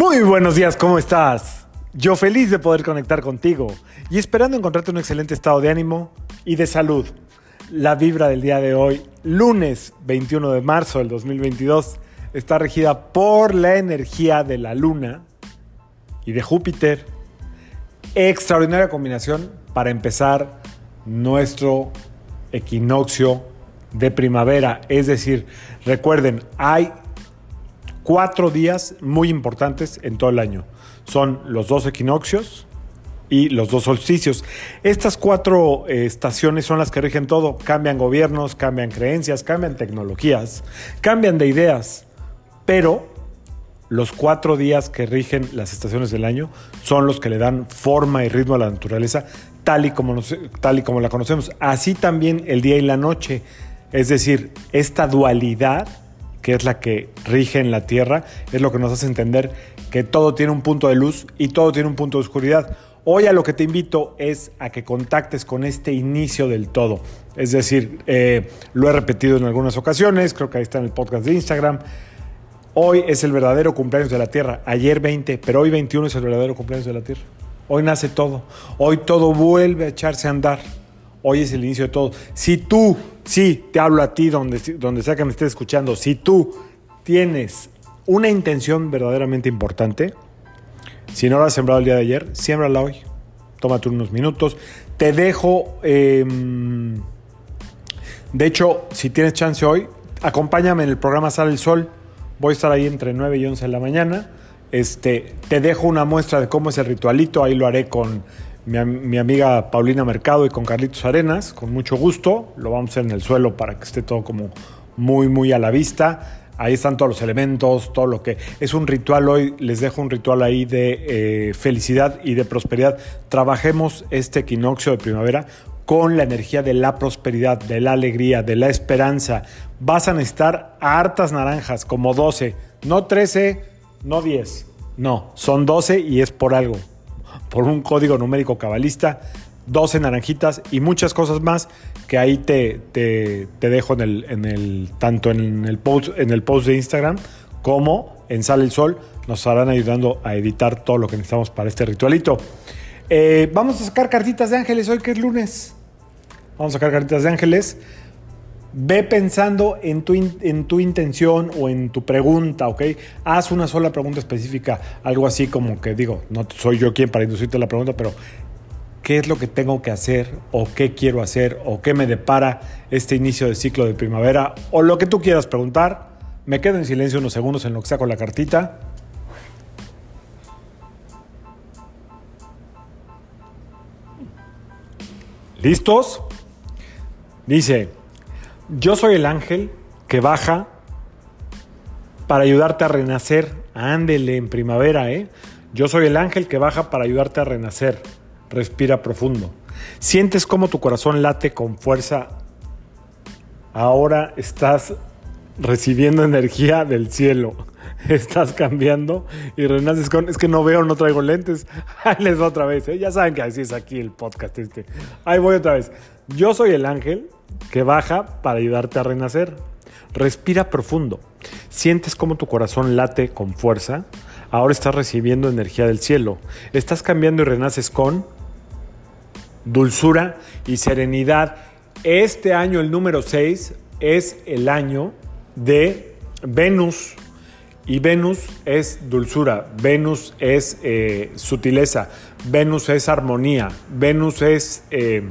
Muy buenos días, ¿cómo estás? Yo feliz de poder conectar contigo y esperando encontrarte un excelente estado de ánimo y de salud. La vibra del día de hoy, lunes 21 de marzo del 2022, está regida por la energía de la luna y de Júpiter. Extraordinaria combinación para empezar nuestro equinoccio de primavera. Es decir, recuerden, hay cuatro días muy importantes en todo el año. Son los dos equinoccios y los dos solsticios. Estas cuatro eh, estaciones son las que rigen todo. Cambian gobiernos, cambian creencias, cambian tecnologías, cambian de ideas. Pero los cuatro días que rigen las estaciones del año son los que le dan forma y ritmo a la naturaleza tal y como, tal y como la conocemos. Así también el día y la noche. Es decir, esta dualidad que es la que rige en la Tierra, es lo que nos hace entender que todo tiene un punto de luz y todo tiene un punto de oscuridad. Hoy a lo que te invito es a que contactes con este inicio del todo. Es decir, eh, lo he repetido en algunas ocasiones, creo que ahí está en el podcast de Instagram. Hoy es el verdadero cumpleaños de la Tierra. Ayer 20, pero hoy 21 es el verdadero cumpleaños de la Tierra. Hoy nace todo. Hoy todo vuelve a echarse a andar. Hoy es el inicio de todo. Si tú, sí, te hablo a ti donde, donde sea que me estés escuchando, si tú tienes una intención verdaderamente importante, si no la has sembrado el día de ayer, siémbrala hoy. Tómate unos minutos. Te dejo, em, de hecho, si tienes chance hoy, acompáñame en el programa Sale el Sol. Voy a estar ahí entre 9 y 11 de la mañana. Este, te dejo una muestra de cómo es el ritualito. Ahí lo haré con mi, amiga Paulina Mercado y con Carlitos Arenas, con mucho gusto. Lo vamos a hacer en el suelo para que esté todo como muy, muy a la vista. Ahí están todos los elementos, todo lo que es un ritual hoy. Les dejo un ritual ahí de eh, felicidad y de prosperidad. Trabajemos este equinoccio de primavera con la energía de la prosperidad, de la alegría, de la esperanza. Vas a necesitar hartas naranjas, como 12, no 13, no 10. No, son 12 y es por algo por un código numérico cabalista, 12 naranjitas y muchas cosas más que ahí te, te, dejo en el, en el, tanto en el, post, en el post de Instagram como en Sale el Sol. Nos estarán ayudando a editar todo lo que necesitamos para este ritualito. Eh, vamos a sacar cartitas de ángeles hoy que es lunes. Vamos a sacar cartitas de ángeles. Ve pensando en tu, en tu intención o en tu pregunta, ¿ok? Haz una sola pregunta específica, algo así como que digo, no soy yo quien para inducirte la pregunta, pero ¿qué es lo que tengo que hacer o qué quiero hacer o qué me depara este inicio de ciclo de primavera o lo que tú quieras preguntar? Me quedo en silencio unos segundos en lo que saco la cartita. ¿Listos? Dice, yo soy el ángel que baja para ayudarte a renacer. Ándele en primavera, ¿eh? Yo soy el ángel que baja para ayudarte a renacer. Respira profundo. Sientes cómo tu corazón late con fuerza. Ahora estás recibiendo energía del cielo. Estás cambiando y renaces con. Es que no veo, no traigo lentes. Ahí les va otra vez. ¿eh? Ya saben que así es aquí el podcast este. Ahí voy otra vez. Yo soy el ángel que baja para ayudarte a renacer. Respira profundo. Sientes cómo tu corazón late con fuerza. Ahora estás recibiendo energía del cielo. Estás cambiando y renaces con dulzura y serenidad. Este año, el número 6, es el año de Venus. Y Venus es dulzura, Venus es eh, sutileza, Venus es armonía, Venus es... Eh,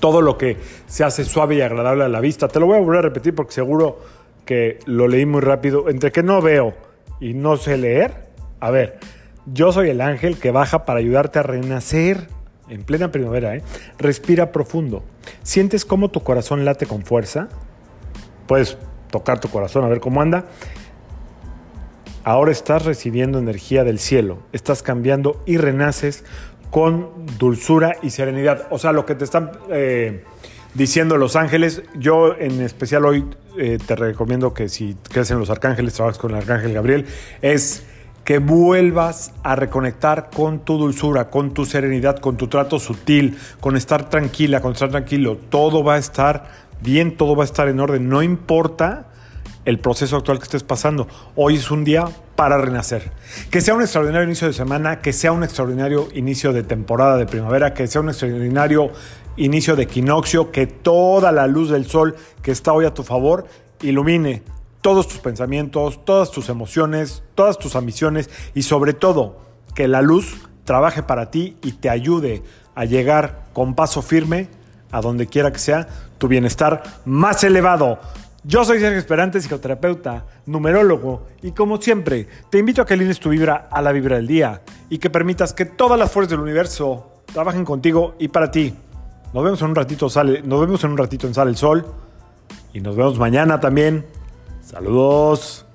todo lo que se hace suave y agradable a la vista. Te lo voy a volver a repetir porque seguro que lo leí muy rápido. Entre que no veo y no sé leer, a ver, yo soy el ángel que baja para ayudarte a renacer en plena primavera. ¿eh? Respira profundo. ¿Sientes cómo tu corazón late con fuerza? Puedes tocar tu corazón a ver cómo anda. Ahora estás recibiendo energía del cielo, estás cambiando y renaces con dulzura y serenidad. O sea, lo que te están eh, diciendo los ángeles, yo en especial hoy eh, te recomiendo que si crees en los arcángeles, trabajas con el arcángel Gabriel, es que vuelvas a reconectar con tu dulzura, con tu serenidad, con tu trato sutil, con estar tranquila, con estar tranquilo. Todo va a estar bien, todo va a estar en orden. No importa el proceso actual que estés pasando. Hoy es un día para renacer. Que sea un extraordinario inicio de semana, que sea un extraordinario inicio de temporada de primavera, que sea un extraordinario inicio de equinoccio, que toda la luz del sol que está hoy a tu favor ilumine todos tus pensamientos, todas tus emociones, todas tus ambiciones y sobre todo que la luz trabaje para ti y te ayude a llegar con paso firme a donde quiera que sea tu bienestar más elevado. Yo soy Sergio Esperante, psicoterapeuta, numerólogo, y como siempre, te invito a que alines tu vibra a la vibra del día y que permitas que todas las fuerzas del universo trabajen contigo y para ti. Nos vemos en un ratito, sale, nos vemos en un ratito en Sale el Sol y nos vemos mañana también. Saludos.